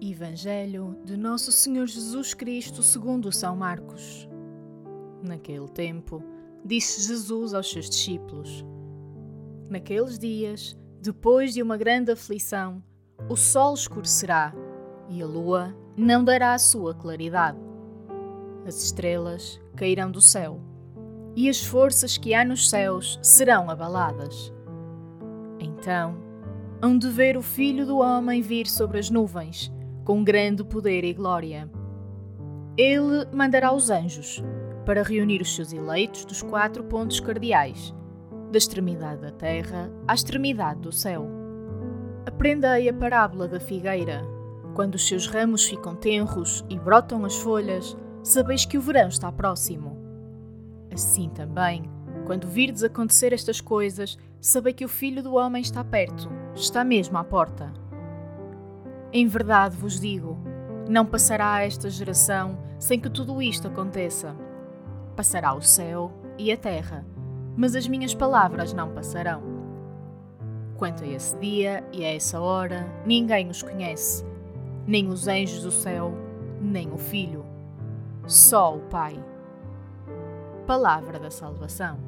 Evangelho de Nosso Senhor Jesus Cristo segundo São Marcos. Naquele tempo, disse Jesus aos seus discípulos: Naqueles dias, depois de uma grande aflição, o sol escurecerá e a lua não dará a sua claridade. As estrelas cairão do céu e as forças que há nos céus serão abaladas. Então, hão de ver o Filho do Homem vir sobre as nuvens com grande poder e glória. Ele mandará os anjos para reunir os seus eleitos dos quatro pontos cardeais, da extremidade da terra à extremidade do céu. Aprendei a parábola da figueira. Quando os seus ramos ficam tenros e brotam as folhas, sabeis que o verão está próximo. Assim também, quando virdes acontecer estas coisas, sabei que o Filho do Homem está perto, está mesmo à porta. Em verdade vos digo: não passará esta geração sem que tudo isto aconteça. Passará o céu e a terra, mas as minhas palavras não passarão. Quanto a esse dia e a essa hora, ninguém os conhece, nem os anjos do céu, nem o Filho, só o Pai. Palavra da Salvação.